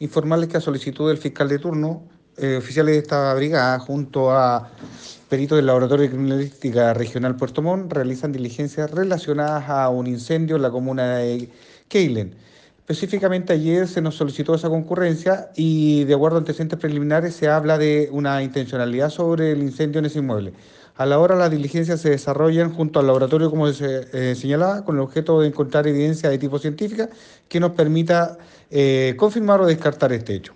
informarles que a solicitud del fiscal de turno, eh, oficiales de esta brigada, junto a peritos del Laboratorio de Criminalística Regional Puerto Montt, realizan diligencias relacionadas a un incendio en la comuna de Keilen. Específicamente ayer se nos solicitó esa concurrencia y de acuerdo a antecedentes preliminares se habla de una intencionalidad sobre el incendio en ese inmueble. A la hora las diligencias se desarrollan junto al laboratorio, como se eh, señalaba, con el objeto de encontrar evidencia de tipo científica que nos permita eh, confirmar o descartar este hecho.